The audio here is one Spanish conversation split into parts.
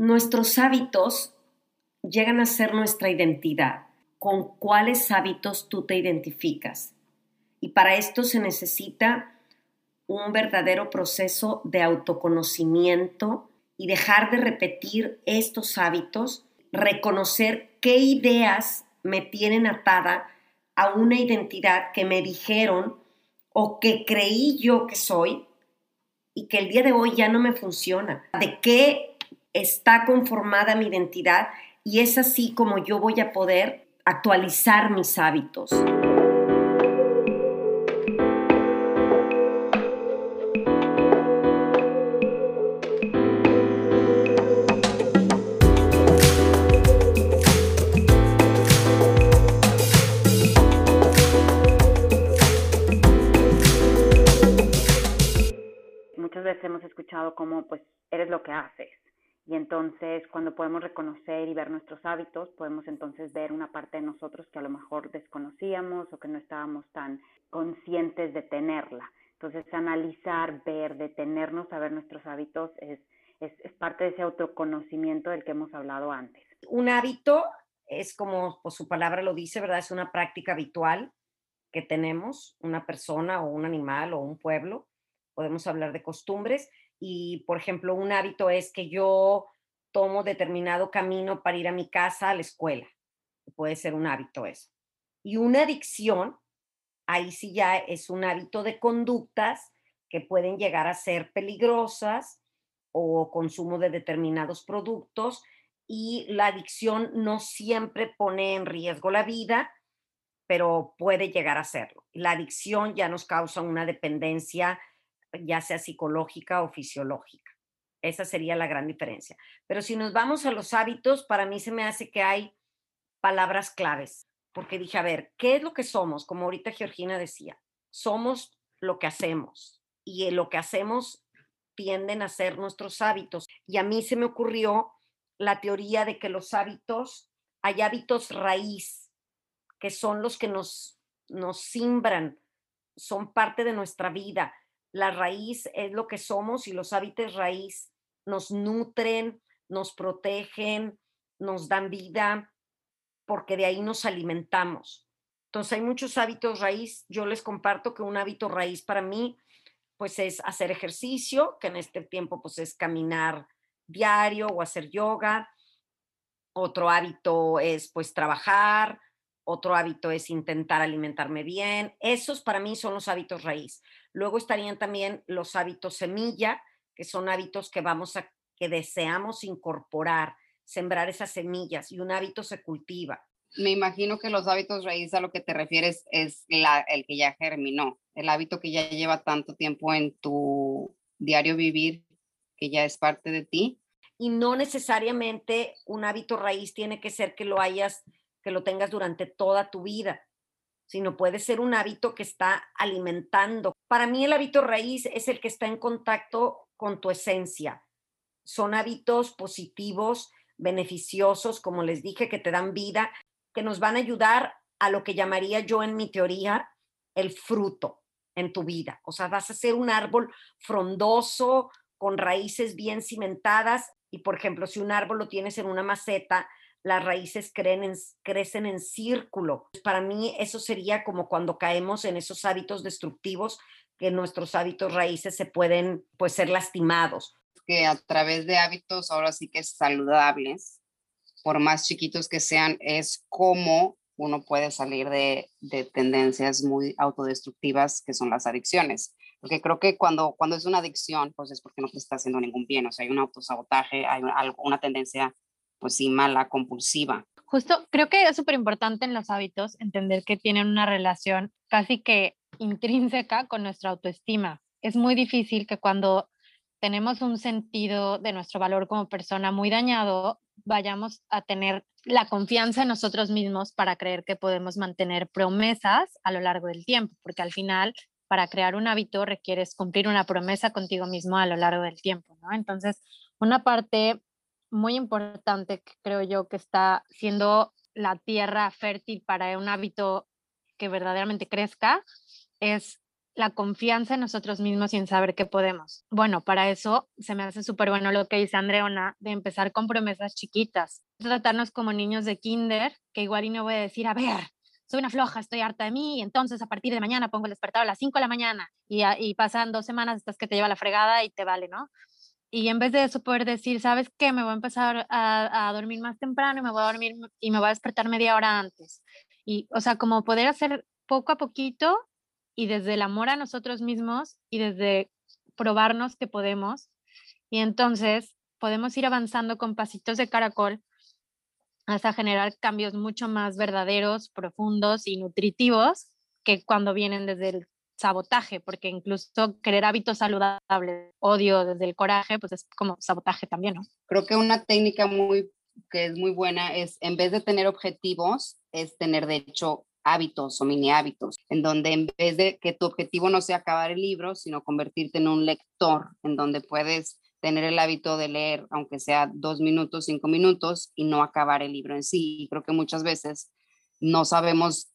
Nuestros hábitos llegan a ser nuestra identidad. ¿Con cuáles hábitos tú te identificas? Y para esto se necesita un verdadero proceso de autoconocimiento y dejar de repetir estos hábitos, reconocer qué ideas me tienen atada a una identidad que me dijeron o que creí yo que soy y que el día de hoy ya no me funciona. ¿De qué está conformada mi identidad y es así como yo voy a poder actualizar mis hábitos. Muchas veces hemos escuchado como pues eres lo que haces y entonces cuando podemos reconocer y ver nuestros hábitos, podemos entonces ver una parte de nosotros que a lo mejor desconocíamos o que no estábamos tan conscientes de tenerla. Entonces analizar, ver, detenernos a ver nuestros hábitos es, es, parte de ese autoconocimiento del que hemos hablado antes. Un hábito es como pues, su palabra lo dice, ¿verdad? Es una práctica habitual que tenemos, una persona o un animal o un pueblo. Podemos hablar de costumbres y, por ejemplo, un hábito es que yo tomo determinado camino para ir a mi casa, a la escuela. Puede ser un hábito eso. Y una adicción, ahí sí ya es un hábito de conductas que pueden llegar a ser peligrosas o consumo de determinados productos y la adicción no siempre pone en riesgo la vida, pero puede llegar a serlo. La adicción ya nos causa una dependencia ya sea psicológica o fisiológica. Esa sería la gran diferencia. Pero si nos vamos a los hábitos, para mí se me hace que hay palabras claves, porque dije, a ver, ¿qué es lo que somos? Como ahorita Georgina decía, somos lo que hacemos y lo que hacemos tienden a ser nuestros hábitos. Y a mí se me ocurrió la teoría de que los hábitos, hay hábitos raíz, que son los que nos, nos simbran, son parte de nuestra vida la raíz es lo que somos y los hábitos raíz nos nutren, nos protegen, nos dan vida, porque de ahí nos alimentamos. Entonces hay muchos hábitos raíz. Yo les comparto que un hábito raíz para mí, pues es hacer ejercicio, que en este tiempo pues es caminar diario o hacer yoga. Otro hábito es pues trabajar, otro hábito es intentar alimentarme bien. Esos para mí son los hábitos raíz. Luego estarían también los hábitos semilla, que son hábitos que vamos a que deseamos incorporar, sembrar esas semillas y un hábito se cultiva. Me imagino que los hábitos raíz a lo que te refieres es la, el que ya germinó, el hábito que ya lleva tanto tiempo en tu diario vivir, que ya es parte de ti. Y no necesariamente un hábito raíz tiene que ser que lo hayas que lo tengas durante toda tu vida, sino puede ser un hábito que está alimentando. Para mí el hábito raíz es el que está en contacto con tu esencia. Son hábitos positivos, beneficiosos, como les dije, que te dan vida, que nos van a ayudar a lo que llamaría yo en mi teoría el fruto en tu vida. O sea, vas a ser un árbol frondoso, con raíces bien cimentadas. Y por ejemplo, si un árbol lo tienes en una maceta, las raíces crecen en círculo. Para mí eso sería como cuando caemos en esos hábitos destructivos, que nuestros hábitos raíces se pueden pues ser lastimados. Que a través de hábitos ahora sí que saludables, por más chiquitos que sean, es como uno puede salir de, de, tendencias muy autodestructivas que son las adicciones. Porque creo que cuando, cuando es una adicción, pues es porque no te está haciendo ningún bien, o sea, hay un autosabotaje, hay una tendencia pues sí, mala, compulsiva. Justo, creo que es súper importante en los hábitos entender que tienen una relación casi que intrínseca con nuestra autoestima. Es muy difícil que cuando tenemos un sentido de nuestro valor como persona muy dañado, vayamos a tener la confianza en nosotros mismos para creer que podemos mantener promesas a lo largo del tiempo, porque al final, para crear un hábito requieres cumplir una promesa contigo mismo a lo largo del tiempo. Entonces, una parte muy importante que creo yo que está siendo la tierra fértil para un hábito que verdaderamente crezca es la confianza en nosotros mismos y en saber que podemos. Bueno, para eso se me hace súper bueno lo que dice Andreona, de empezar con promesas chiquitas, tratarnos como niños de kinder, que igual y no voy a decir, a ver, soy una floja, estoy harta de mí, y entonces a partir de mañana pongo el despertador a las 5 de la mañana y, y pasan dos semanas estás que te lleva la fregada y te vale, ¿no? Y en vez de eso poder decir, ¿sabes qué? Me voy a empezar a, a dormir más temprano y me voy a dormir y me voy a despertar media hora antes. Y, o sea, como poder hacer poco a poquito y desde el amor a nosotros mismos y desde probarnos que podemos. Y entonces podemos ir avanzando con pasitos de caracol hasta generar cambios mucho más verdaderos, profundos y nutritivos que cuando vienen desde el sabotaje, porque incluso querer hábitos saludables, odio desde el coraje, pues es como sabotaje también, ¿no? Creo que una técnica muy que es muy buena es en vez de tener objetivos, es tener de hecho hábitos o mini hábitos, en donde en vez de que tu objetivo no sea acabar el libro, sino convertirte en un lector, en donde puedes tener el hábito de leer, aunque sea dos minutos, cinco minutos, y no acabar el libro en sí. Y creo que muchas veces no sabemos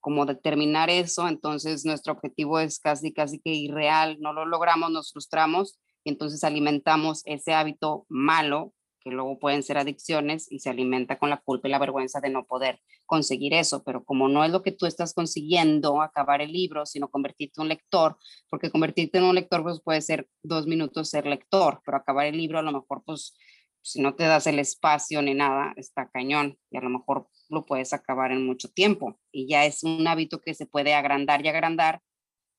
cómo determinar eso, entonces nuestro objetivo es casi, casi que irreal, no lo logramos, nos frustramos y entonces alimentamos ese hábito malo que luego pueden ser adicciones y se alimenta con la culpa y la vergüenza de no poder conseguir eso, pero como no es lo que tú estás consiguiendo acabar el libro, sino convertirte en un lector, porque convertirte en un lector pues puede ser dos minutos ser lector, pero acabar el libro a lo mejor pues si no te das el espacio ni nada, está cañón y a lo mejor lo puedes acabar en mucho tiempo y ya es un hábito que se puede agrandar y agrandar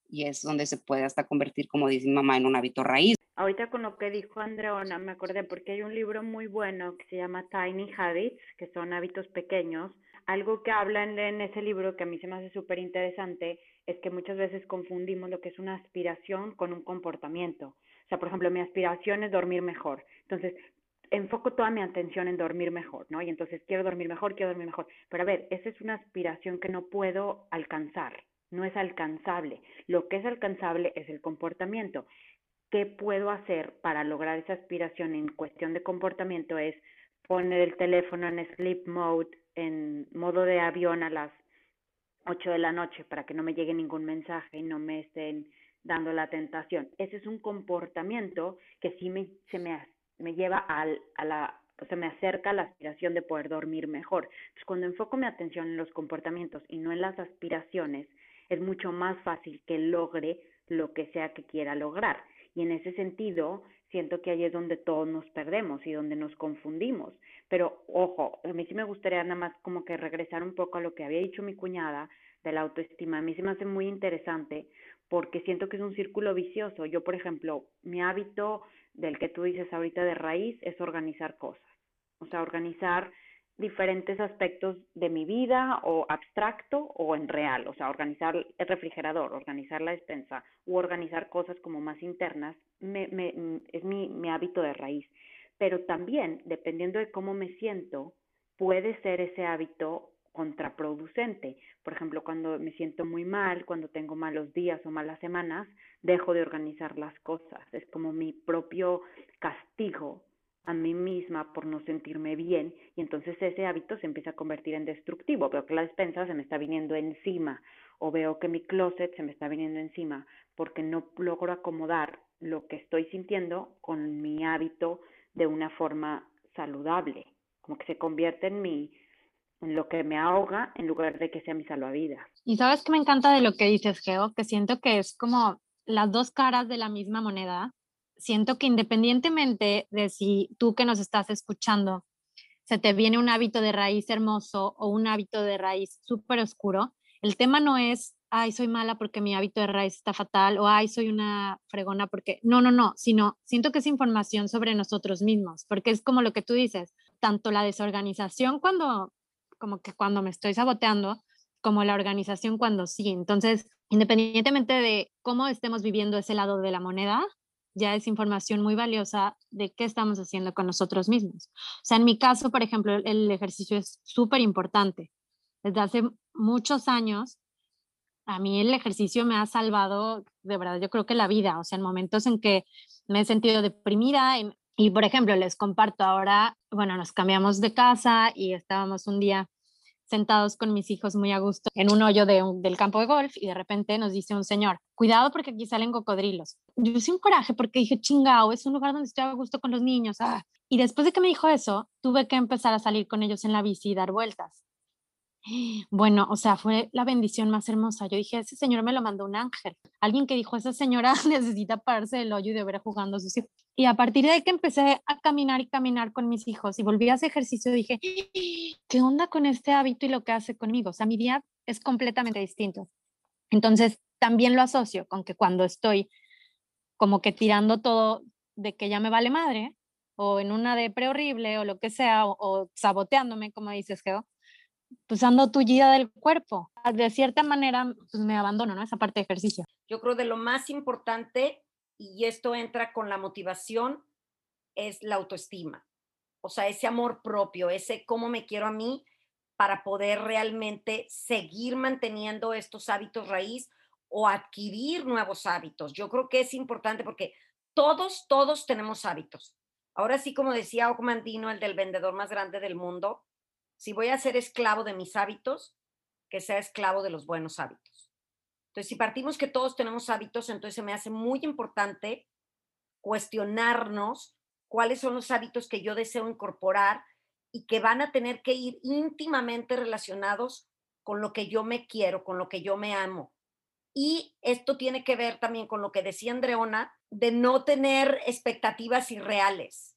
y es donde se puede hasta convertir, como dice mi mamá, en un hábito raíz. Ahorita con lo que dijo Andreona me acordé porque hay un libro muy bueno que se llama Tiny Habits, que son hábitos pequeños. Algo que hablan en ese libro que a mí se me hace súper interesante es que muchas veces confundimos lo que es una aspiración con un comportamiento. O sea, por ejemplo, mi aspiración es dormir mejor. Entonces, enfoco toda mi atención en dormir mejor, ¿no? Y entonces quiero dormir mejor, quiero dormir mejor. Pero a ver, esa es una aspiración que no puedo alcanzar, no es alcanzable. Lo que es alcanzable es el comportamiento. ¿Qué puedo hacer para lograr esa aspiración en cuestión de comportamiento? Es poner el teléfono en sleep mode, en modo de avión a las 8 de la noche para que no me llegue ningún mensaje y no me estén dando la tentación. Ese es un comportamiento que sí me, se me, me lleva al, a la, o sea, me acerca a la aspiración de poder dormir mejor. Entonces, cuando enfoco mi atención en los comportamientos y no en las aspiraciones, es mucho más fácil que logre lo que sea que quiera lograr. Y en ese sentido, siento que ahí es donde todos nos perdemos y donde nos confundimos. Pero ojo, a mí sí me gustaría nada más como que regresar un poco a lo que había dicho mi cuñada de la autoestima. A mí se me hace muy interesante porque siento que es un círculo vicioso. Yo, por ejemplo, mi hábito del que tú dices ahorita de raíz es organizar cosas. O sea, organizar diferentes aspectos de mi vida o abstracto o en real, o sea, organizar el refrigerador, organizar la despensa u organizar cosas como más internas, me, me, mm, es mi, mi hábito de raíz. Pero también, dependiendo de cómo me siento, puede ser ese hábito contraproducente. Por ejemplo, cuando me siento muy mal, cuando tengo malos días o malas semanas, dejo de organizar las cosas. Es como mi propio castigo a mí misma por no sentirme bien y entonces ese hábito se empieza a convertir en destructivo. Veo que la despensa se me está viniendo encima o veo que mi closet se me está viniendo encima porque no logro acomodar lo que estoy sintiendo con mi hábito de una forma saludable, como que se convierte en mi en lo que me ahoga en lugar de que sea mi salvavidas. Y sabes que me encanta de lo que dices, Geo, que siento que es como las dos caras de la misma moneda siento que independientemente de si tú que nos estás escuchando se te viene un hábito de raíz hermoso o un hábito de raíz súper oscuro, el tema no es, ay, soy mala porque mi hábito de raíz está fatal o ay, soy una fregona porque, no, no, no, sino siento que es información sobre nosotros mismos, porque es como lo que tú dices, tanto la desorganización cuando, como que cuando me estoy saboteando, como la organización cuando sí. Entonces, independientemente de cómo estemos viviendo ese lado de la moneda, ya es información muy valiosa de qué estamos haciendo con nosotros mismos. O sea, en mi caso, por ejemplo, el ejercicio es súper importante. Desde hace muchos años, a mí el ejercicio me ha salvado, de verdad, yo creo que la vida, o sea, en momentos en que me he sentido deprimida y, y por ejemplo, les comparto ahora, bueno, nos cambiamos de casa y estábamos un día sentados con mis hijos muy a gusto en un hoyo de del campo de golf y de repente nos dice un señor, cuidado porque aquí salen cocodrilos. Yo hice un coraje porque dije, chingao, es un lugar donde estoy a gusto con los niños. Ah. Y después de que me dijo eso, tuve que empezar a salir con ellos en la bici y dar vueltas. Bueno, o sea, fue la bendición más hermosa. Yo dije, ese señor me lo mandó un ángel. Alguien que dijo, esa señora necesita pararse del hoyo y de ver jugando a sus hijos. Y a partir de que empecé a caminar y caminar con mis hijos y volví a ese ejercicio, dije, ¿qué onda con este hábito y lo que hace conmigo? O sea, mi día es completamente distinto. Entonces, también lo asocio con que cuando estoy como que tirando todo de que ya me vale madre, o en una depre horrible, o lo que sea, o, o saboteándome, como dices, Geo, pues ando tullida del cuerpo. De cierta manera, pues me abandono, ¿no? Esa parte de ejercicio. Yo creo de lo más importante, y esto entra con la motivación, es la autoestima. O sea, ese amor propio, ese cómo me quiero a mí para poder realmente seguir manteniendo estos hábitos raíz o adquirir nuevos hábitos. Yo creo que es importante porque todos, todos tenemos hábitos. Ahora sí, como decía Ocmandino, el del vendedor más grande del mundo, si voy a ser esclavo de mis hábitos, que sea esclavo de los buenos hábitos. Entonces, si partimos que todos tenemos hábitos, entonces me hace muy importante cuestionarnos cuáles son los hábitos que yo deseo incorporar y que van a tener que ir íntimamente relacionados con lo que yo me quiero, con lo que yo me amo. Y esto tiene que ver también con lo que decía Andreona, de no tener expectativas irreales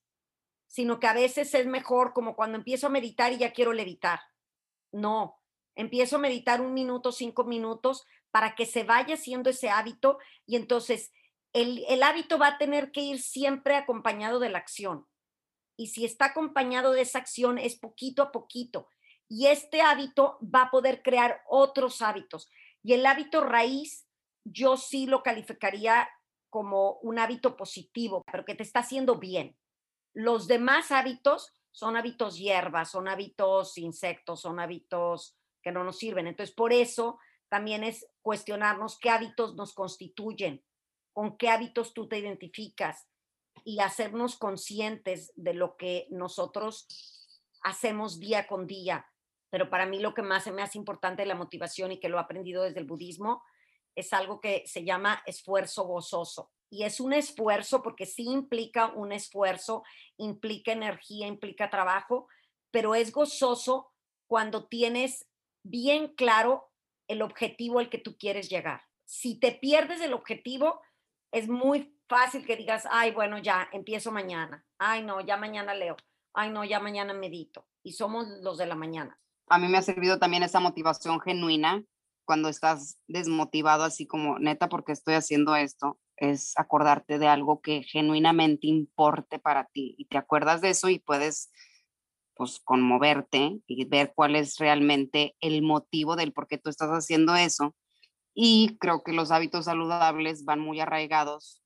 sino que a veces es mejor como cuando empiezo a meditar y ya quiero levitar. No, empiezo a meditar un minuto, cinco minutos para que se vaya haciendo ese hábito y entonces el, el hábito va a tener que ir siempre acompañado de la acción. Y si está acompañado de esa acción es poquito a poquito. Y este hábito va a poder crear otros hábitos. Y el hábito raíz, yo sí lo calificaría como un hábito positivo, pero que te está haciendo bien. Los demás hábitos son hábitos hierbas, son hábitos insectos, son hábitos que no nos sirven. Entonces, por eso también es cuestionarnos qué hábitos nos constituyen, con qué hábitos tú te identificas y hacernos conscientes de lo que nosotros hacemos día con día. Pero para mí lo que más me hace importante de la motivación y que lo he aprendido desde el budismo es algo que se llama esfuerzo gozoso y es un esfuerzo porque sí implica un esfuerzo, implica energía, implica trabajo, pero es gozoso cuando tienes bien claro el objetivo al que tú quieres llegar. Si te pierdes el objetivo, es muy fácil que digas, ay, bueno, ya, empiezo mañana. Ay, no, ya mañana leo. Ay, no, ya mañana medito. Y somos los de la mañana. A mí me ha servido también esa motivación genuina cuando estás desmotivado, así como, neta, porque estoy haciendo esto es acordarte de algo que genuinamente importe para ti y te acuerdas de eso y puedes pues conmoverte y ver cuál es realmente el motivo del por qué tú estás haciendo eso. Y creo que los hábitos saludables van muy arraigados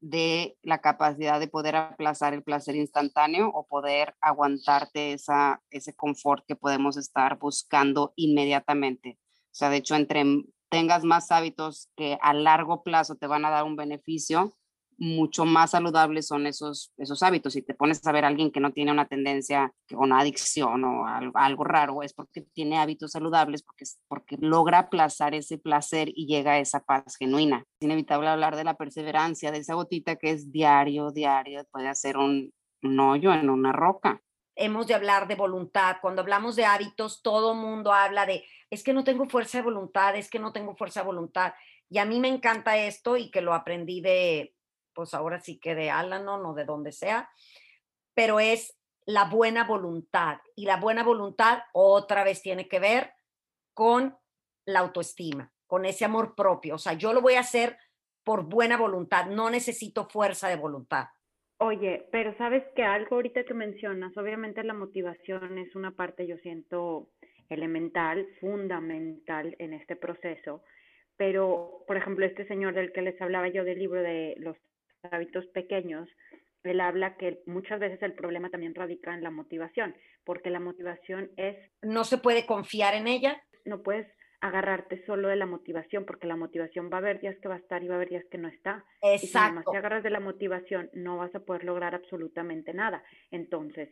de la capacidad de poder aplazar el placer instantáneo o poder aguantarte esa, ese confort que podemos estar buscando inmediatamente. O sea, de hecho, entre tengas más hábitos que a largo plazo te van a dar un beneficio, mucho más saludables son esos, esos hábitos. Si te pones a ver a alguien que no tiene una tendencia o una adicción o algo, raro, es porque tiene hábitos saludables, porque, porque logra aplazar ese placer y llega a esa paz genuina. Es inevitable hablar de la perseverancia, de esa gotita que es diario, diario, puede hacer un, un hoyo en una roca. Hemos de hablar de voluntad. Cuando hablamos de hábitos, todo mundo habla de es que no tengo fuerza de voluntad, es que no tengo fuerza de voluntad. Y a mí me encanta esto y que lo aprendí de, pues ahora sí que de Alanon o de donde sea, pero es la buena voluntad. Y la buena voluntad otra vez tiene que ver con la autoestima, con ese amor propio. O sea, yo lo voy a hacer por buena voluntad, no necesito fuerza de voluntad. Oye, pero sabes que algo ahorita que mencionas, obviamente la motivación es una parte, yo siento, elemental, fundamental en este proceso. Pero, por ejemplo, este señor del que les hablaba yo del libro de los hábitos pequeños, él habla que muchas veces el problema también radica en la motivación, porque la motivación es... No se puede confiar en ella. No puedes agarrarte solo de la motivación, porque la motivación va a haber días que va a estar y va a haber días que no está. Exacto. Y si te agarras de la motivación, no vas a poder lograr absolutamente nada. Entonces,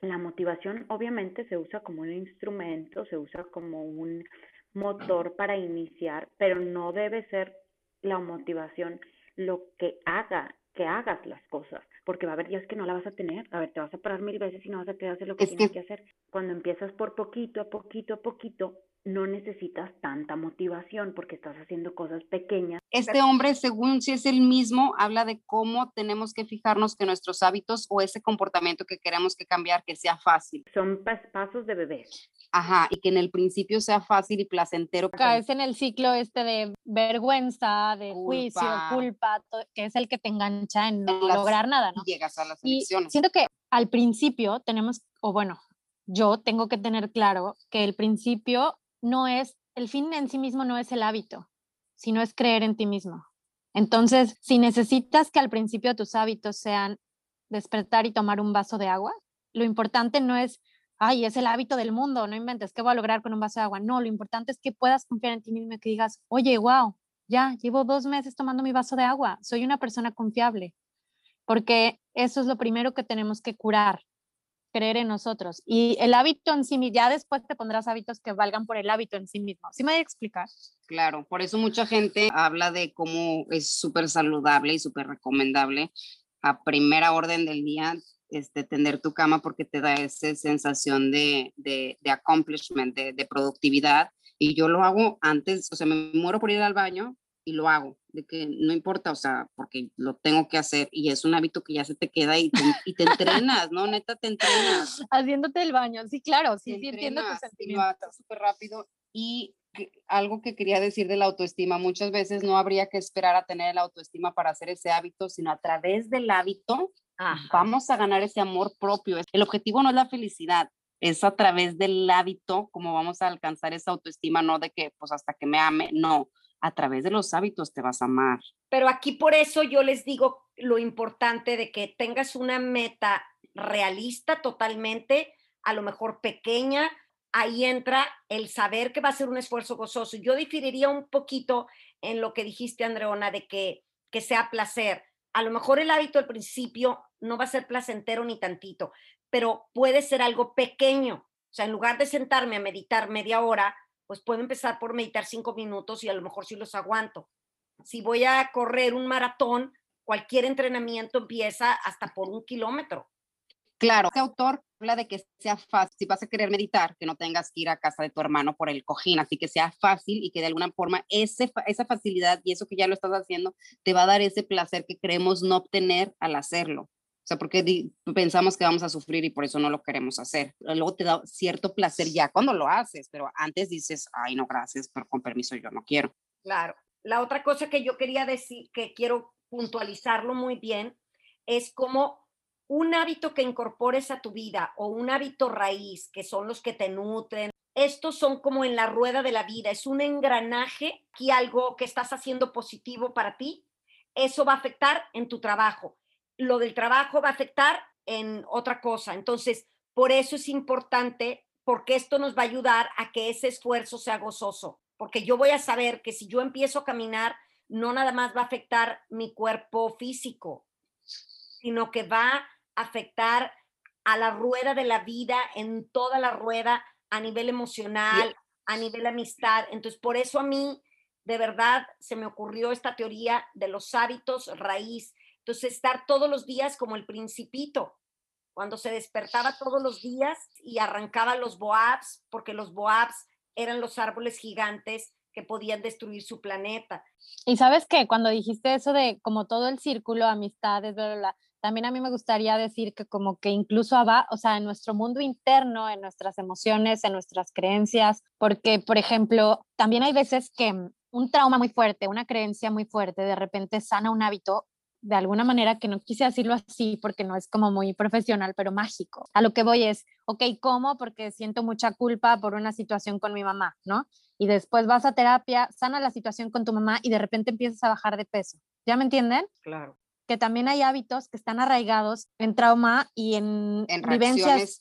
La motivación obviamente se usa como un instrumento, se usa como un motor para iniciar, pero no debe ser la motivación lo que haga que hagas las cosas, porque va a haber días que no la vas a tener, a ver, te vas a parar mil veces y no vas a querer hacer lo que tienes que hacer. Cuando empiezas por poquito a poquito a poquito, no necesitas tanta motivación porque estás haciendo cosas pequeñas. Este hombre, según si es el mismo, habla de cómo tenemos que fijarnos que nuestros hábitos o ese comportamiento que queremos que cambiar, que sea fácil. Son pasos de bebé. Ajá, y que en el principio sea fácil y placentero. es en el ciclo este de vergüenza, de juicio, culpa, que es el que te engancha en no lograr nada, ¿no? llegas a las elecciones. siento que al principio tenemos, o bueno, yo tengo que tener claro que el principio no es, el fin en sí mismo no es el hábito, sino es creer en ti mismo. Entonces, si necesitas que al principio tus hábitos sean despertar y tomar un vaso de agua, lo importante no es, ay, es el hábito del mundo, no inventes, ¿qué voy a lograr con un vaso de agua? No, lo importante es que puedas confiar en ti mismo y que digas, oye, wow, ya, llevo dos meses tomando mi vaso de agua, soy una persona confiable, porque eso es lo primero que tenemos que curar, creer en nosotros. Y el hábito en sí mismo, ya después te pondrás hábitos que valgan por el hábito en sí mismo. ¿Sí me voy a explicar? Claro, por eso mucha gente habla de cómo es súper saludable y súper recomendable a primera orden del día este, tender tu cama porque te da esa sensación de, de, de accomplishment, de, de productividad. Y yo lo hago antes, o sea, me muero por ir al baño, y lo hago, de que no importa, o sea, porque lo tengo que hacer y es un hábito que ya se te queda y te, y te entrenas, ¿no? Neta, te entrenas. Haciéndote el baño, sí, claro, sí, sí entiendo tu sentimiento. súper rápido y algo que quería decir de la autoestima, muchas veces no habría que esperar a tener la autoestima para hacer ese hábito, sino a través del hábito vamos a ganar ese amor propio. El objetivo no es la felicidad, es a través del hábito como vamos a alcanzar esa autoestima, no de que pues hasta que me ame, no, a través de los hábitos te vas a amar. Pero aquí por eso yo les digo lo importante de que tengas una meta realista totalmente, a lo mejor pequeña, ahí entra el saber que va a ser un esfuerzo gozoso. Yo diferiría un poquito en lo que dijiste, Andreona, de que, que sea placer. A lo mejor el hábito al principio no va a ser placentero ni tantito, pero puede ser algo pequeño. O sea, en lugar de sentarme a meditar media hora, pues puedo empezar por meditar cinco minutos y a lo mejor sí los aguanto. Si voy a correr un maratón, cualquier entrenamiento empieza hasta por un kilómetro. Claro, este autor habla de que sea fácil, si vas a querer meditar, que no tengas que ir a casa de tu hermano por el cojín, así que sea fácil y que de alguna forma ese, esa facilidad y eso que ya lo estás haciendo te va a dar ese placer que creemos no obtener al hacerlo sea, porque pensamos que vamos a sufrir y por eso no lo queremos hacer. Luego te da cierto placer ya cuando lo haces, pero antes dices, ay, no, gracias, pero con permiso yo no quiero. Claro. La otra cosa que yo quería decir, que quiero puntualizarlo muy bien, es como un hábito que incorpores a tu vida o un hábito raíz, que son los que te nutren. Estos son como en la rueda de la vida, es un engranaje y algo que estás haciendo positivo para ti, eso va a afectar en tu trabajo lo del trabajo va a afectar en otra cosa. Entonces, por eso es importante, porque esto nos va a ayudar a que ese esfuerzo sea gozoso, porque yo voy a saber que si yo empiezo a caminar, no nada más va a afectar mi cuerpo físico, sino que va a afectar a la rueda de la vida, en toda la rueda, a nivel emocional, a nivel amistad. Entonces, por eso a mí, de verdad, se me ocurrió esta teoría de los hábitos raíz, estar todos los días como el principito, cuando se despertaba todos los días y arrancaba los boabs, porque los boabs eran los árboles gigantes que podían destruir su planeta. Y sabes que cuando dijiste eso de como todo el círculo, amistades, bla, bla, también a mí me gustaría decir que como que incluso va, o sea, en nuestro mundo interno, en nuestras emociones, en nuestras creencias, porque, por ejemplo, también hay veces que un trauma muy fuerte, una creencia muy fuerte, de repente sana un hábito de alguna manera que no quise decirlo así porque no es como muy profesional, pero mágico. A lo que voy es, ok, ¿cómo? Porque siento mucha culpa por una situación con mi mamá, ¿no? Y después vas a terapia, sana la situación con tu mamá y de repente empiezas a bajar de peso. ¿Ya me entienden? Claro. Que también hay hábitos que están arraigados en trauma y en, en vivencias.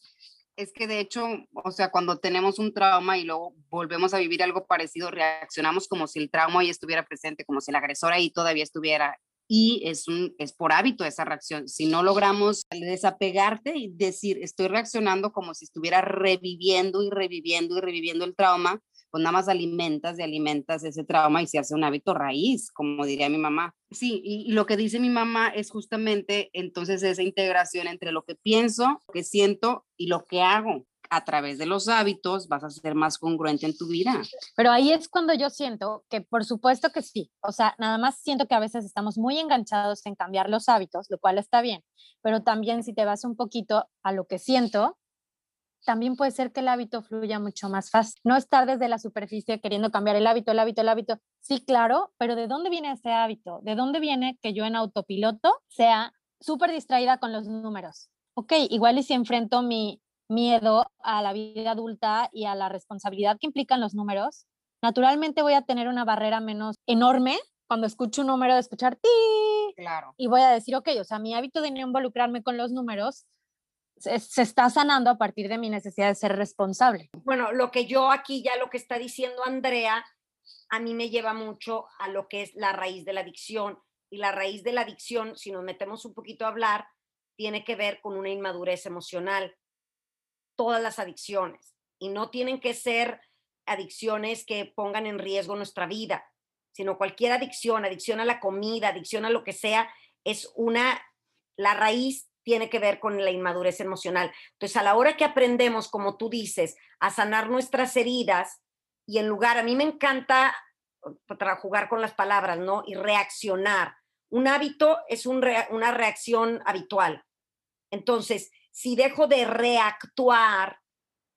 Es que de hecho, o sea, cuando tenemos un trauma y luego volvemos a vivir algo parecido, reaccionamos como si el trauma ahí estuviera presente, como si el agresor ahí todavía estuviera y es, un, es por hábito esa reacción. Si no logramos desapegarte y decir, estoy reaccionando como si estuviera reviviendo y reviviendo y reviviendo el trauma, pues nada más alimentas y alimentas ese trauma y se hace un hábito raíz, como diría mi mamá. Sí, y, lo que dice mi mamá es justamente entonces esa integración entre lo que pienso, lo que siento y lo que hago a través de los hábitos vas a ser más congruente en tu vida. Pero ahí es cuando yo siento que por supuesto que sí, o sea, nada más siento que a veces estamos muy enganchados en cambiar los hábitos, lo cual está bien, pero también si te vas un poquito a lo que siento, también puede ser que el hábito fluya mucho más fácil. No estar desde la superficie queriendo cambiar el hábito, el hábito, el hábito. Sí, claro, pero ¿de dónde viene ese hábito? ¿De dónde viene que yo en autopiloto sea súper distraída con los números? Ok, igual y si enfrento mi, miedo a la vida adulta y a la responsabilidad que implican los números, naturalmente voy a tener una barrera menos enorme cuando escucho un número de escuchar ti. Claro. Y voy a decir, ok, o sea, mi hábito de no involucrarme con los números se, está sanando a partir de mi necesidad de ser responsable. Bueno, lo que yo aquí ya lo que está diciendo Andrea, a mí me lleva mucho a lo que es la raíz de la adicción. Y la raíz de la adicción, si nos metemos un poquito a hablar, tiene que ver con una inmadurez emocional todas las adicciones y no tienen que ser adicciones que pongan en riesgo nuestra vida, sino cualquier adicción, adicción a la comida, adicción a lo que sea, es una, la raíz tiene que ver con la inmadurez emocional. Entonces, a la hora que aprendemos, como tú dices, a sanar nuestras heridas y en lugar, a mí me encanta para jugar con las palabras, ¿no? Y reaccionar. Un hábito es una reacción habitual. Entonces, si dejo de reactuar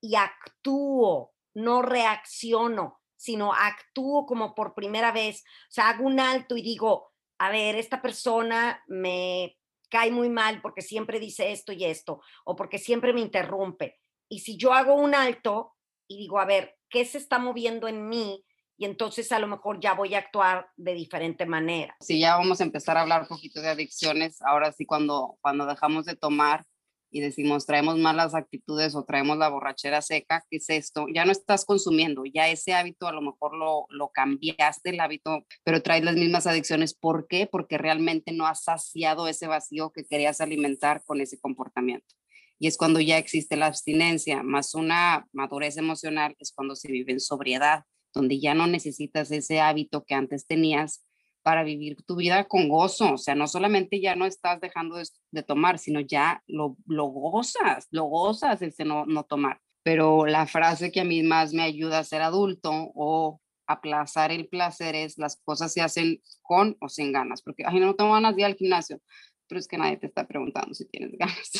y actúo, no reacciono, sino actúo como por primera vez, o sea, hago un alto y digo, a ver, esta persona me cae muy mal porque siempre dice esto y esto, o porque siempre me interrumpe. Y si yo hago un alto y digo, a ver, ¿qué se está moviendo en mí? Y entonces a lo mejor ya voy a actuar de diferente manera. Sí, ya vamos a empezar a hablar un poquito de adicciones. Ahora sí, cuando, cuando dejamos de tomar, y decimos traemos malas actitudes o traemos la borrachera seca, ¿qué es esto? Ya no estás consumiendo, ya ese hábito a lo mejor lo, lo cambiaste el hábito, pero traes las mismas adicciones. ¿Por qué? Porque realmente no has saciado ese vacío que querías alimentar con ese comportamiento. Y es cuando ya existe la abstinencia, más una madurez emocional, es cuando se vive en sobriedad, donde ya no necesitas ese hábito que antes tenías para vivir tu vida con gozo. O sea, no solamente ya no estás dejando de, tomar, sino ya lo, lo, gozas, lo gozas ese no, no tomar. Pero la frase que a mí más me ayuda a ser adulto o aplazar el placer es las cosas se hacen con o sin ganas, porque ay, no tengo ganas de ir al gimnasio, pero es que nadie te está preguntando si tienes ganas.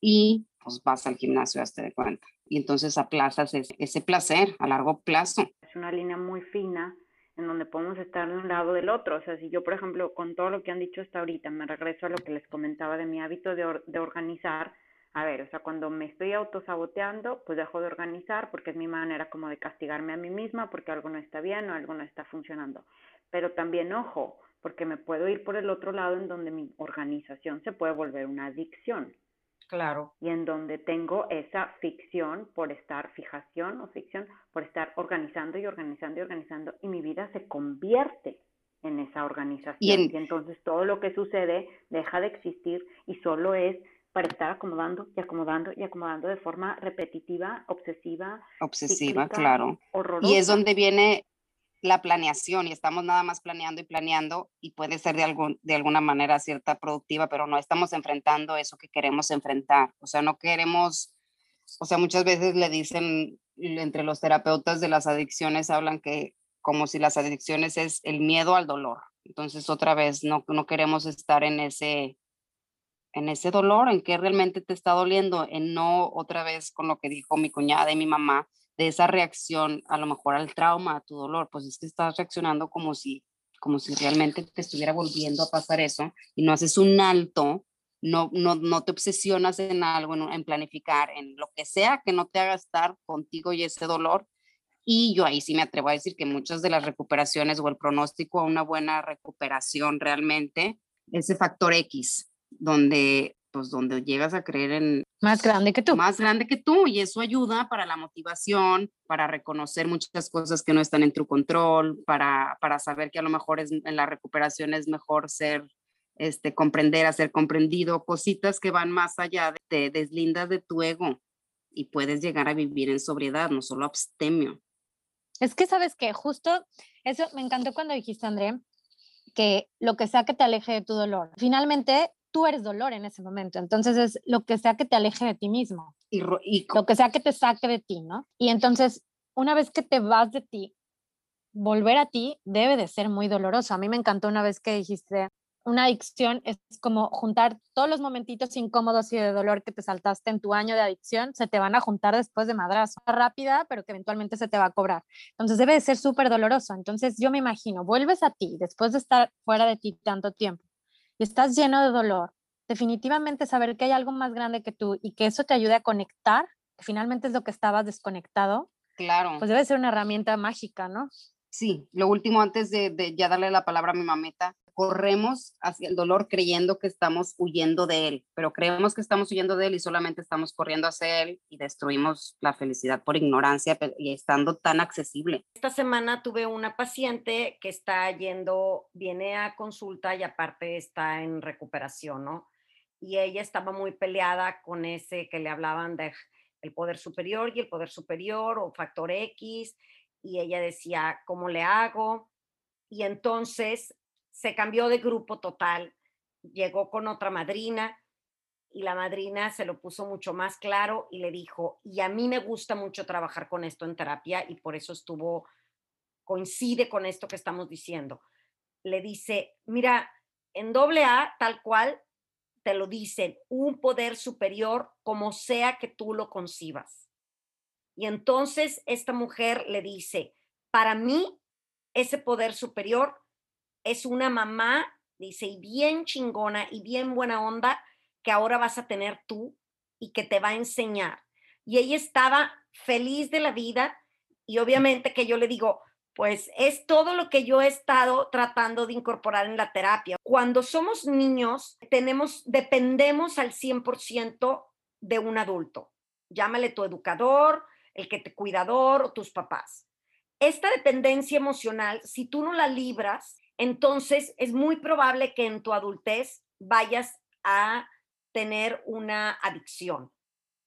y pues vas al gimnasio, hasta de cuenta. Y entonces aplazas ese, ese placer a largo plazo. Es una línea muy fina en donde podemos estar de un lado del otro. O sea, si yo, por ejemplo, con todo lo que han dicho hasta ahorita, me regreso a lo que les comentaba de mi hábito de, de organizar, a ver, o sea, cuando me estoy autosaboteando, pues dejo de organizar porque es mi manera como de castigarme a mí misma porque algo no está bien o algo no está funcionando. Pero también, ojo, porque me puedo ir por el otro lado en donde mi organización se puede volver una adicción. Claro. Y en donde tengo esa ficción por estar, fijación o ficción, por estar organizando y organizando y organizando, y mi vida se convierte en esa organización. Y, y entonces todo lo que sucede deja de existir y solo es para estar acomodando y acomodando y acomodando de forma repetitiva, obsesiva. Obsesiva, claro. Y es donde viene la planeación y estamos nada más planeando y planeando y puede ser de, algún, de alguna manera cierta productiva, pero no estamos enfrentando eso que queremos enfrentar. O sea, no queremos, o sea, muchas veces le dicen entre los terapeutas de las adicciones, hablan que como si las adicciones es el miedo al dolor. Entonces, otra vez, no, no queremos estar en ese, en ese dolor, en que realmente te está doliendo, en no otra vez con lo que dijo mi cuñada y mi mamá, de esa reacción a lo mejor al trauma, a tu dolor, pues es que estás reaccionando como si, como si realmente te estuviera volviendo a pasar eso y no haces un alto, no, no, no te obsesionas en algo, en, en planificar, en lo que sea que no te haga estar contigo y ese dolor. Y yo ahí sí me atrevo a decir que muchas de las recuperaciones o el pronóstico a una buena recuperación realmente, ese factor X, donde pues donde llegas a creer en... Más grande que tú. Más grande que tú y eso ayuda para la motivación, para reconocer muchas cosas que no están en tu control, para, para saber que a lo mejor es, en la recuperación es mejor ser, este, comprender, hacer comprendido, cositas que van más allá, te deslindas de tu ego y puedes llegar a vivir en sobriedad, no solo abstemio. Es que sabes que justo eso me encantó cuando dijiste, André, que lo que sea que te aleje de tu dolor. Finalmente, tú eres dolor en ese momento. Entonces es lo que sea que te aleje de ti mismo. Y, lo que sea que te saque de ti, ¿no? Y entonces, una vez que te vas de ti, volver a ti debe de ser muy doloroso. A mí me encantó una vez que dijiste, una adicción es como juntar todos los momentitos incómodos y de dolor que te saltaste en tu año de adicción, se te van a juntar después de madrazo. Rápida, pero que eventualmente se te va a cobrar. Entonces debe de ser súper doloroso. Entonces yo me imagino, vuelves a ti después de estar fuera de ti tanto tiempo y estás lleno de dolor, definitivamente saber que hay algo más grande que tú y que eso te ayude a conectar, que finalmente es lo que estabas desconectado. Claro. Pues debe ser una herramienta mágica, ¿no? Sí, lo último antes de, de ya darle la palabra a mi mameta, corremos hacia el dolor creyendo que estamos huyendo de él, pero creemos que estamos huyendo de él y solamente estamos corriendo hacia él y destruimos la felicidad por ignorancia y estando tan accesible. Esta semana tuve una paciente que está yendo, viene a consulta y aparte está en recuperación, ¿no? Y ella estaba muy peleada con ese que le hablaban de el poder superior y el poder superior o factor X y ella decía, ¿cómo le hago? Y entonces se cambió de grupo total, llegó con otra madrina y la madrina se lo puso mucho más claro y le dijo, y a mí me gusta mucho trabajar con esto en terapia y por eso estuvo, coincide con esto que estamos diciendo. Le dice, mira, en doble A, tal cual, te lo dicen, un poder superior como sea que tú lo concibas. Y entonces esta mujer le dice, para mí, ese poder superior es una mamá, dice, y bien chingona y bien buena onda que ahora vas a tener tú y que te va a enseñar. Y ella estaba feliz de la vida y obviamente que yo le digo, pues es todo lo que yo he estado tratando de incorporar en la terapia. Cuando somos niños, tenemos, dependemos al 100% de un adulto. Llámale tu educador, el que te cuidador o tus papás. Esta dependencia emocional, si tú no la libras, entonces es muy probable que en tu adultez vayas a tener una adicción,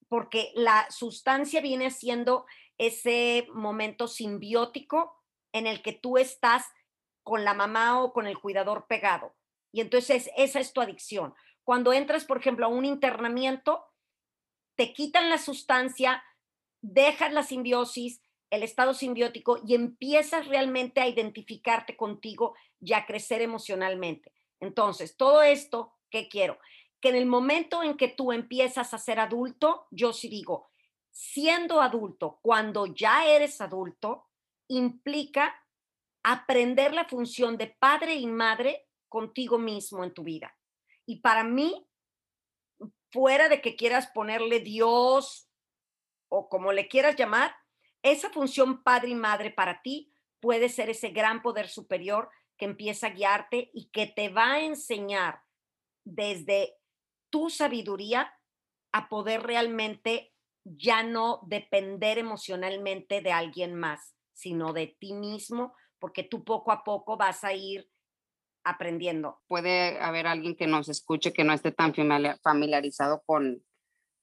porque la sustancia viene siendo ese momento simbiótico en el que tú estás con la mamá o con el cuidador pegado. Y entonces esa es tu adicción. Cuando entras, por ejemplo, a un internamiento, te quitan la sustancia, dejas la simbiosis, el estado simbiótico y empiezas realmente a identificarte contigo y a crecer emocionalmente. Entonces, todo esto, ¿qué quiero? Que en el momento en que tú empiezas a ser adulto, yo sí digo, siendo adulto, cuando ya eres adulto, implica aprender la función de padre y madre contigo mismo en tu vida. Y para mí, fuera de que quieras ponerle Dios o como le quieras llamar, esa función padre y madre para ti puede ser ese gran poder superior que empieza a guiarte y que te va a enseñar desde tu sabiduría a poder realmente ya no depender emocionalmente de alguien más, sino de ti mismo, porque tú poco a poco vas a ir aprendiendo. Puede haber alguien que nos escuche que no esté tan familiarizado con,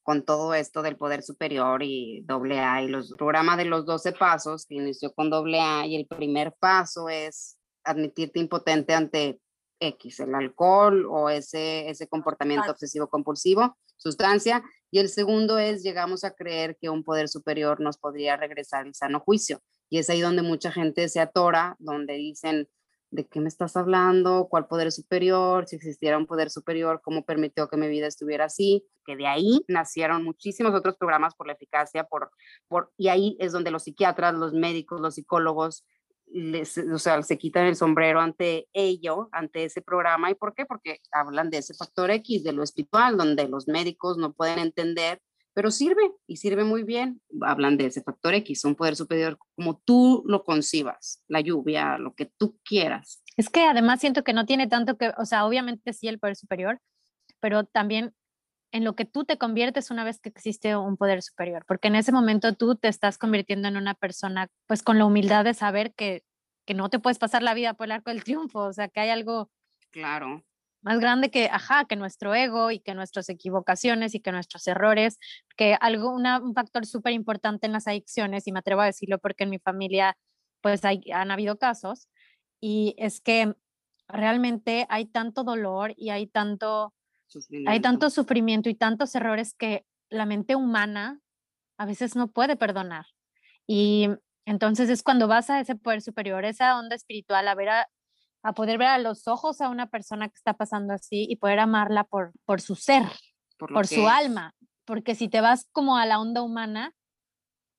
con todo esto del poder superior y doble A y los programas de los 12 pasos que inició con doble A y el primer paso es admitirte impotente ante X, el alcohol o ese, ese comportamiento obsesivo compulsivo, sustancia, y el segundo es llegamos a creer que un poder superior nos podría regresar el sano juicio. Y es ahí donde mucha gente se atora, donde dicen, ¿de qué me estás hablando? ¿Cuál poder superior? Si existiera un poder superior, ¿cómo permitió que mi vida estuviera así? Que de ahí nacieron muchísimos otros programas por la eficacia, por, por, y ahí es donde los psiquiatras, los médicos, los psicólogos, o sea, se quitan el sombrero ante ello, ante ese programa. ¿Y por qué? Porque hablan de ese factor X, de lo espiritual, donde los médicos no pueden entender pero sirve y sirve muy bien. Hablan de ese factor X, un poder superior como tú lo concibas, la lluvia, lo que tú quieras. Es que además siento que no tiene tanto que, o sea, obviamente sí el poder superior, pero también en lo que tú te conviertes una vez que existe un poder superior, porque en ese momento tú te estás convirtiendo en una persona pues con la humildad de saber que, que no te puedes pasar la vida por el arco del triunfo, o sea, que hay algo claro. más grande que, ajá, que nuestro ego y que nuestras equivocaciones y que nuestros errores, que algo, un factor súper importante en las adicciones, y me atrevo a decirlo porque en mi familia pues hay, han habido casos, y es que realmente hay tanto dolor y hay tanto, hay tanto sufrimiento y tantos errores que la mente humana a veces no puede perdonar. Y entonces es cuando vas a ese poder superior, esa onda espiritual, a ver a, a poder ver a los ojos a una persona que está pasando así y poder amarla por, por su ser, por, su alma. Porque si te vas como a la onda humana,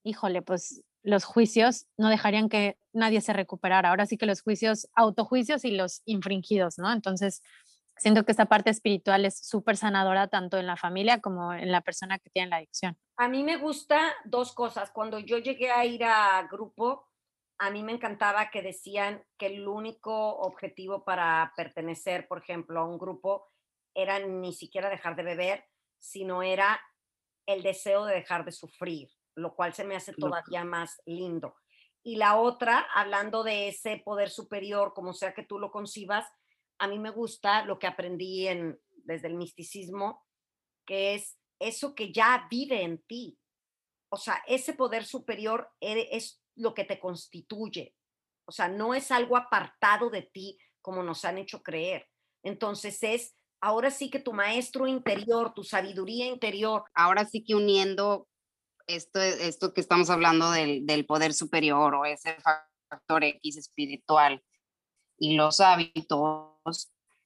híjole, pues los juicios no dejarían que nadie se recuperara. Ahora sí que los juicios, autojuicios y los infringidos, ¿no? Entonces, siento que esta parte espiritual es súper sanadora tanto en la familia como en la persona que tiene la adicción. A mí me gusta dos cosas. Cuando yo llegué a ir a grupo, a mí me encantaba que decían que el único objetivo para pertenecer, por ejemplo, a un grupo era ni siquiera dejar de beber, sino era el deseo de dejar de sufrir, lo cual se me hace todavía más lindo. Y la otra, hablando de ese poder superior, como sea que tú lo concibas, a mí me gusta lo que aprendí en, desde el misticismo, que es eso que ya vive en ti. O sea, ese poder superior es lo que te constituye. O sea, no es algo apartado de ti como nos han hecho creer. Entonces es, ahora sí que tu maestro interior, tu sabiduría interior. Ahora sí que uniendo esto, esto que estamos hablando del, del poder superior o ese factor X espiritual y los hábitos,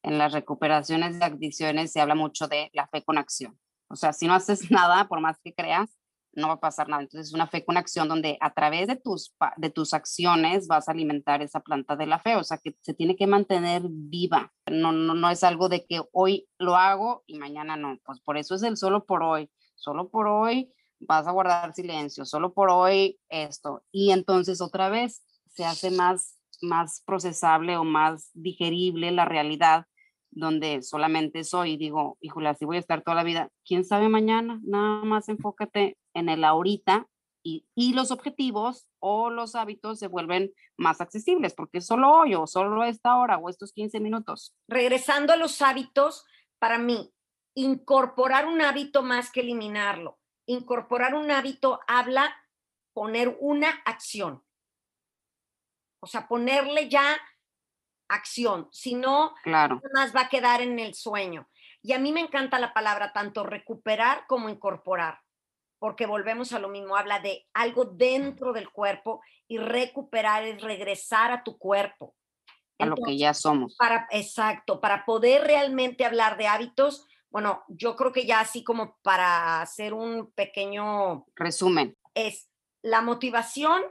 en las recuperaciones de adicciones se habla mucho de la fe con acción. O sea, si no haces nada, por más que creas, no va a pasar nada. Entonces, es una fe con acción donde a través de tus, de tus acciones vas a alimentar esa planta de la fe, o sea, que se tiene que mantener viva. No, no, no es algo de que hoy lo hago y mañana no. Pues por eso es el solo por hoy. Solo por hoy vas a guardar silencio, solo por hoy esto. Y entonces otra vez se hace más, más procesable o más digerible la realidad donde solamente soy y digo, híjole, así voy a estar toda la vida. ¿Quién sabe mañana? Nada más enfócate en el ahorita y, y los objetivos o los hábitos se vuelven más accesibles porque solo hoy o solo esta hora o estos 15 minutos. Regresando a los hábitos, para mí, incorporar un hábito más que eliminarlo. Incorporar un hábito habla poner una acción. O sea, ponerle ya acción, si no, claro. más va a quedar en el sueño. Y a mí me encanta la palabra tanto recuperar como incorporar, porque volvemos a lo mismo, habla de algo dentro del cuerpo y recuperar es regresar a tu cuerpo. A lo que ya somos. Para, exacto, para poder realmente hablar de hábitos, bueno, yo creo que ya así como para hacer un pequeño resumen. Es la motivación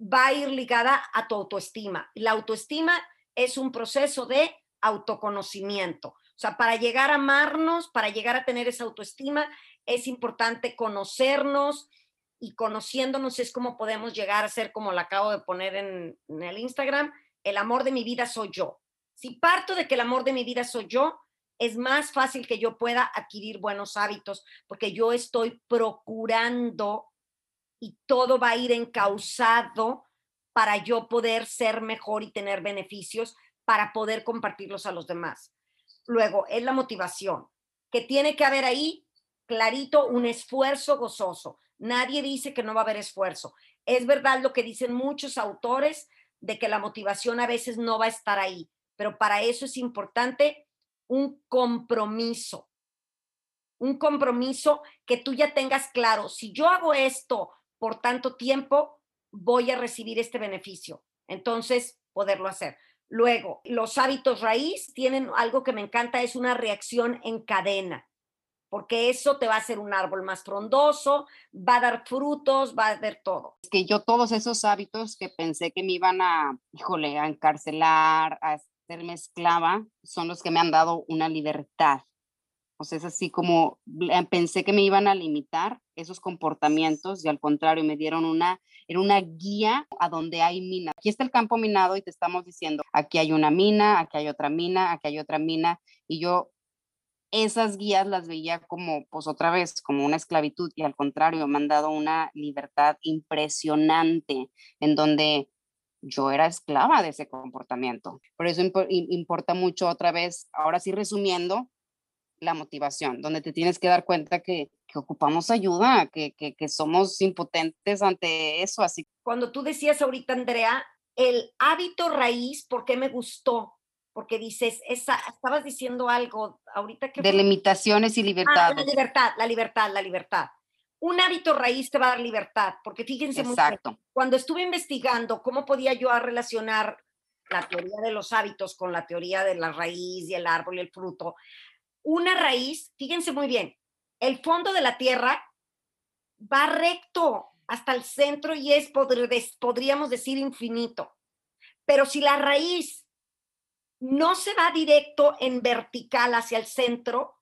va a ir ligada a tu autoestima. La autoestima es un proceso de autoconocimiento. O sea, para llegar a amarnos, para llegar a tener esa autoestima, es importante conocernos y conociéndonos es como podemos llegar a ser, como la acabo de poner en, en el Instagram, el amor de mi vida soy yo. Si parto de que el amor de mi vida soy yo, es más fácil que yo pueda adquirir buenos hábitos porque yo estoy procurando y todo va a ir encausado para yo poder ser mejor y tener beneficios para poder compartirlos a los demás. Luego, es la motivación, que tiene que haber ahí clarito un esfuerzo gozoso. Nadie dice que no va a haber esfuerzo. Es verdad lo que dicen muchos autores de que la motivación a veces no va a estar ahí, pero para eso es importante un compromiso. Un compromiso que tú ya tengas claro, si yo hago esto por tanto tiempo, voy a recibir este beneficio. Entonces, poderlo hacer. Luego, los hábitos raíz tienen algo que me encanta, es una reacción en cadena, porque eso te va a hacer un árbol más frondoso, va a dar frutos, va a dar todo. Es que yo todos esos hábitos que pensé que me iban a, híjole, a encarcelar, a hacerme esclava, son los que me han dado una libertad. O sea, es así como eh, pensé que me iban a limitar esos comportamientos y al contrario me dieron una, era una guía a donde hay mina. Aquí está el campo minado y te estamos diciendo, aquí hay una mina, aquí hay otra mina, aquí hay otra mina y yo esas guías las veía como, pues otra vez, como una esclavitud y al contrario, me han dado una libertad impresionante en donde yo era esclava de ese comportamiento. Por eso importa mucho otra vez, ahora sí resumiendo, la motivación, donde te tienes que dar cuenta que, que ocupamos ayuda, que, que, que, somos impotentes ante eso. Así. Cuando tú decías ahorita, Andrea, el hábito raíz, ¿por qué me gustó? Porque dices, esa, estabas diciendo algo ahorita que... De limitaciones y libertad. Ah, la libertad, la libertad, la libertad. Un hábito raíz te va a dar libertad, porque fíjense Exacto. cuando estuve investigando cómo podía yo relacionar la teoría de los hábitos con la teoría de la raíz y el árbol y el fruto, una raíz, fíjense muy bien, el fondo de la tierra va recto hasta el centro y es, podríamos decir, infinito. Pero si la raíz no se va directo en vertical hacia el centro,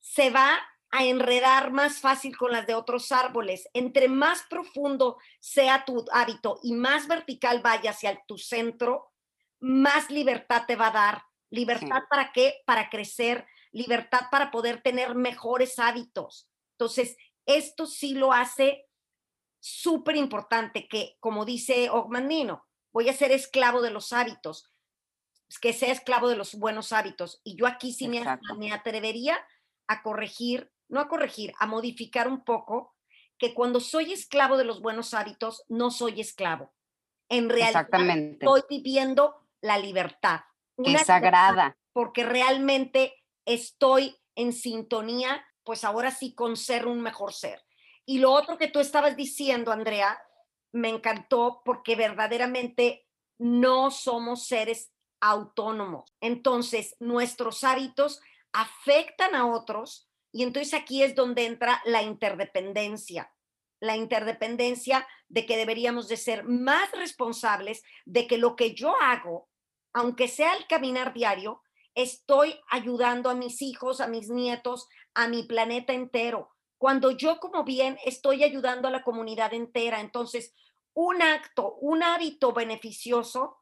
se va a enredar más fácil con las de otros árboles. Entre más profundo sea tu hábito y más vertical vaya hacia tu centro, más libertad te va a dar. ¿Libertad para qué? Para crecer, libertad para poder tener mejores hábitos. Entonces, esto sí lo hace súper importante, que como dice Ogmandino, voy a ser esclavo de los hábitos, que sea esclavo de los buenos hábitos. Y yo aquí sí me, me atrevería a corregir, no a corregir, a modificar un poco, que cuando soy esclavo de los buenos hábitos, no soy esclavo. En realidad estoy viviendo la libertad. Una es sagrada. porque realmente estoy en sintonía, pues ahora sí con ser un mejor ser. Y lo otro que tú estabas diciendo, Andrea, me encantó porque verdaderamente no somos seres autónomos. Entonces, nuestros hábitos afectan a otros y entonces aquí es donde entra la interdependencia. La interdependencia de que deberíamos de ser más responsables de que lo que yo hago, aunque sea el caminar diario, estoy ayudando a mis hijos, a mis nietos, a mi planeta entero. Cuando yo como bien estoy ayudando a la comunidad entera, entonces un acto, un hábito beneficioso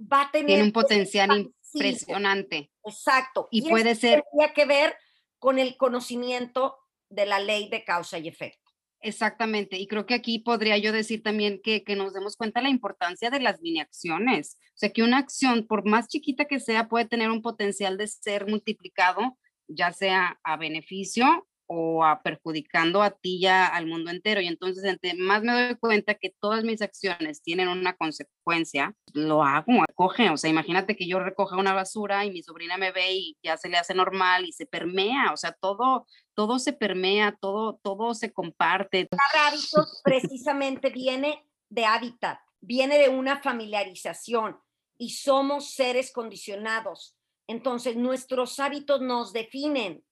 va a tener... Tiene un potencial impresionante. Exacto. Y, puede ser... Tiene que ver con el conocimiento de la ley de causa y efecto. Exactamente, y creo que aquí podría yo decir también que, que, nos demos cuenta la importancia de las mini acciones. O sea, que una acción, por más chiquita que sea, puede tener un potencial de ser multiplicado, ya sea a beneficio o a perjudicando a ti ya al mundo entero. Y entonces, entre más me doy cuenta que todas mis acciones tienen una consecuencia, lo hago, acoge. O sea, imagínate que yo recoja una basura y mi sobrina me ve y ya se le hace normal y se permea. O sea, todo, todo se permea, todo, todo se comparte. Cada hábito precisamente viene de hábitat, viene de una familiarización y somos seres condicionados. Entonces, nuestros hábitos nos definen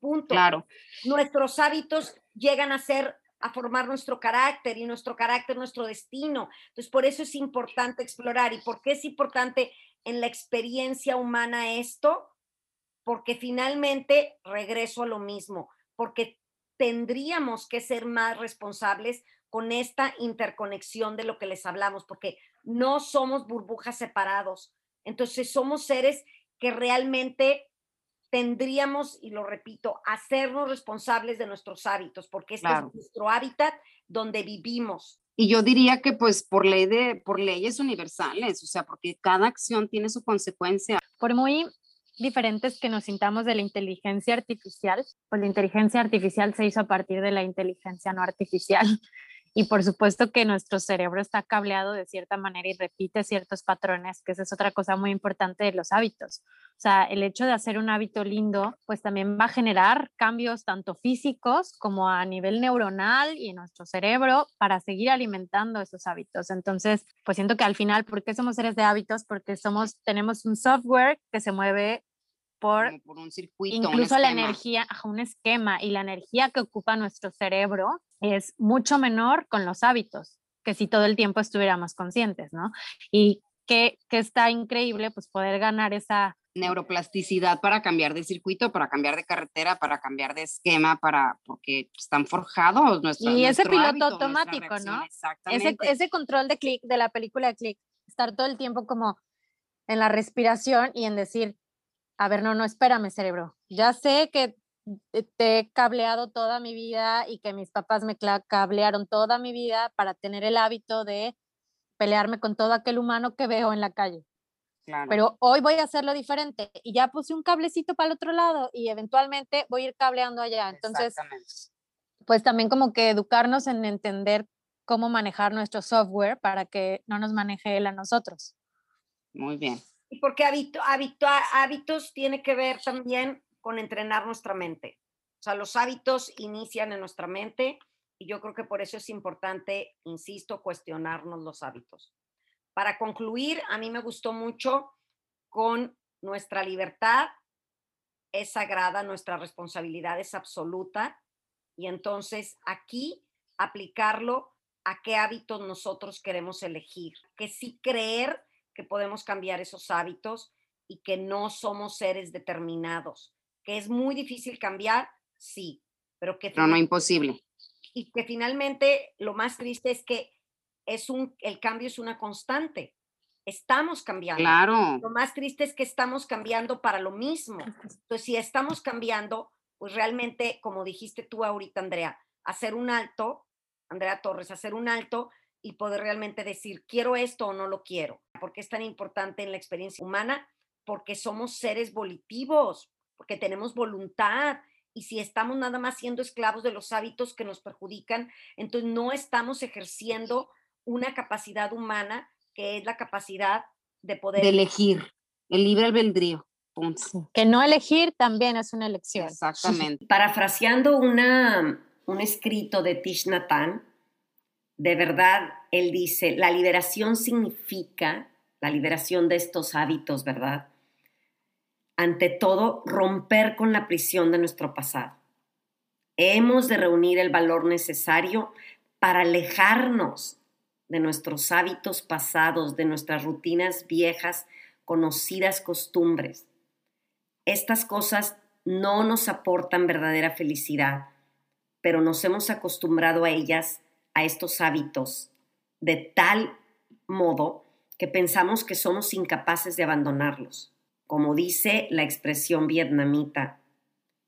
Punto. Claro. Nuestros hábitos llegan a ser, a formar nuestro carácter y nuestro carácter nuestro destino. Entonces, por eso es importante explorar. ¿Y por qué es importante en la experiencia humana esto? Porque finalmente regreso a lo mismo, porque tendríamos que ser más responsables con esta interconexión de lo que les hablamos, porque no somos burbujas separados. Entonces, somos seres que realmente tendríamos, y lo repito, hacernos responsables de nuestros hábitos, porque este es nuestro hábitat donde vivimos. Y yo diría que pues por ley de, por leyes universales, o sea, porque cada acción tiene su consecuencia. Por muy diferentes que nos sintamos de la inteligencia artificial, pues la inteligencia artificial se hizo a partir de la inteligencia no artificial. Y por supuesto que nuestro cerebro está cableado de cierta manera y repite ciertos patrones, que esa es otra cosa muy importante de los hábitos. O sea, el hecho de hacer un hábito lindo, pues también va a generar cambios tanto físicos como a nivel neuronal y en nuestro cerebro para seguir alimentando esos hábitos. Entonces, pues siento que al final, ¿por qué somos seres de hábitos? Porque somos, tenemos un software que se mueve por, por un circuito. Incluso la energía, un esquema y la energía que ocupa nuestro cerebro es mucho menor con los hábitos que si todo el tiempo estuviéramos conscientes, ¿no? Y que, que está increíble, pues poder ganar esa neuroplasticidad para cambiar de circuito, para cambiar de carretera, para cambiar de esquema, para porque están forjados nuestros Y ese piloto automático, ¿no? Ese, ese control de clic de la película de clic, estar todo el tiempo como en la respiración y en decir, a ver, no, no, espérame, cerebro. Ya sé que te he cableado toda mi vida y que mis papás me cablearon toda mi vida para tener el hábito de pelearme con todo aquel humano que veo en la calle. Pero hoy voy a hacerlo diferente y ya puse un cablecito para el otro lado y eventualmente voy a ir cableando allá. Entonces, pues también como que educarnos en entender cómo manejar nuestro software para que no nos maneje él a nosotros. Muy bien. Y porque hábito, hábitos tiene que ver también con entrenar nuestra mente. O sea, los hábitos inician en nuestra mente y yo creo que por eso es importante, insisto, cuestionarnos los hábitos. Para concluir, a mí me gustó mucho con nuestra libertad es sagrada, nuestra responsabilidad es absoluta y entonces aquí aplicarlo a qué hábitos nosotros queremos elegir, que sí creer que podemos cambiar esos hábitos y que no somos seres determinados, que es muy difícil cambiar, sí, pero que... No, no imposible. Y que finalmente lo más triste es que es un, el cambio es una constante. Estamos cambiando. Claro. Lo más triste es que estamos cambiando para lo mismo. Entonces, si estamos cambiando, pues realmente, como dijiste tú ahorita, Andrea, hacer un alto, Andrea Torres, hacer un alto y poder realmente decir, quiero esto o no lo quiero. porque es tan importante en la experiencia humana? Porque somos seres volitivos, porque tenemos voluntad. Y si estamos nada más siendo esclavos de los hábitos que nos perjudican, entonces no estamos ejerciendo una capacidad humana que es la capacidad de poder... De elegir, el libre albedrío. Que no elegir también es una elección. Exactamente. Parafraseando una, un escrito de Tish de verdad, él dice, la liberación significa, la liberación de estos hábitos, ¿verdad? Ante todo, romper con la prisión de nuestro pasado. Hemos de reunir el valor necesario para alejarnos de nuestros hábitos pasados, de nuestras rutinas viejas, conocidas costumbres. Estas cosas no nos aportan verdadera felicidad, pero nos hemos acostumbrado a ellas, a estos hábitos, de tal modo que pensamos que somos incapaces de abandonarlos. Como dice la expresión vietnamita,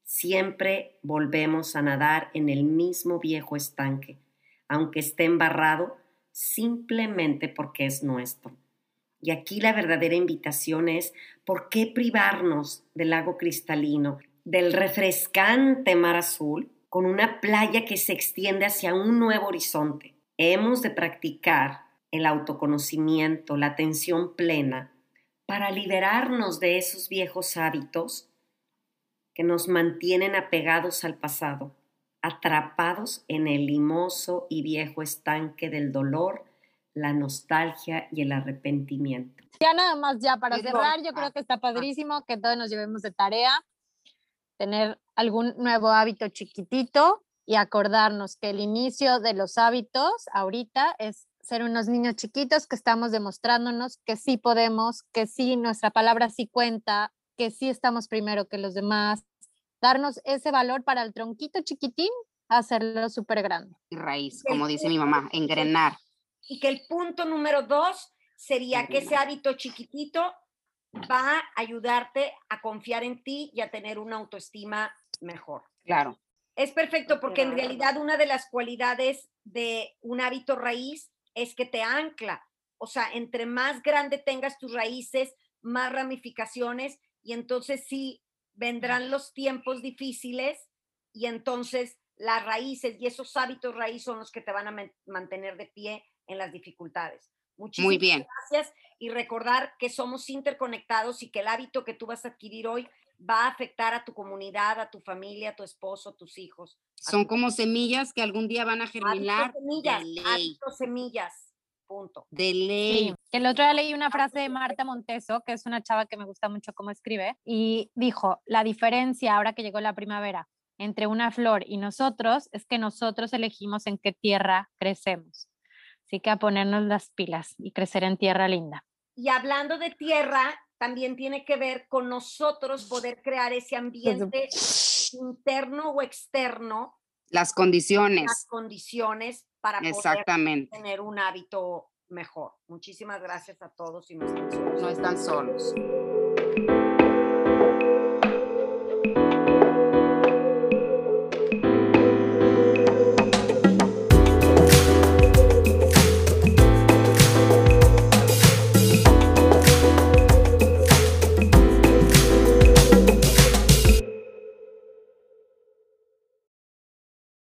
siempre volvemos a nadar en el mismo viejo estanque, aunque esté embarrado simplemente porque es nuestro. Y aquí la verdadera invitación es, ¿por qué privarnos del lago cristalino, del refrescante mar azul, con una playa que se extiende hacia un nuevo horizonte? Hemos de practicar el autoconocimiento, la atención plena, para liberarnos de esos viejos hábitos que nos mantienen apegados al pasado atrapados en el limoso y viejo estanque del dolor, la nostalgia y el arrepentimiento. Ya nada más, ya para cerrar, yo creo que está padrísimo que todos nos llevemos de tarea tener algún nuevo hábito chiquitito y acordarnos que el inicio de los hábitos ahorita es ser unos niños chiquitos que estamos demostrándonos que sí podemos, que sí nuestra palabra sí cuenta, que sí estamos primero que los demás, darnos ese valor para el tronquito chiquitín, hacerlo súper grande. Y raíz, como dice mi mamá, engrenar. Y que el punto número dos sería que ese hábito chiquitito va a ayudarte a confiar en ti y a tener una autoestima mejor. Claro. Es perfecto porque en realidad una de las cualidades de un hábito raíz es que te ancla. O sea, entre más grande tengas tus raíces, más ramificaciones y entonces sí vendrán los tiempos difíciles y entonces las raíces y esos hábitos raíz son los que te van a mantener de pie en las dificultades. Muchísimas Muy bien. gracias y recordar que somos interconectados y que el hábito que tú vas a adquirir hoy va a afectar a tu comunidad, a tu familia, a tu esposo, a tus hijos. Son como semillas que algún día van a germinar. Semillas, semillas. De ley. El otro día leí una frase de Marta Monteso, que es una chava que me gusta mucho cómo escribe, y dijo, la diferencia ahora que llegó la primavera entre una flor y nosotros es que nosotros elegimos en qué tierra crecemos. Así que a ponernos las pilas y crecer en tierra linda. Y hablando de tierra, también tiene que ver con nosotros poder crear ese ambiente interno o externo. Las condiciones. Las condiciones para poder tener un hábito mejor. Muchísimas gracias a todos y no están solos. No están solos.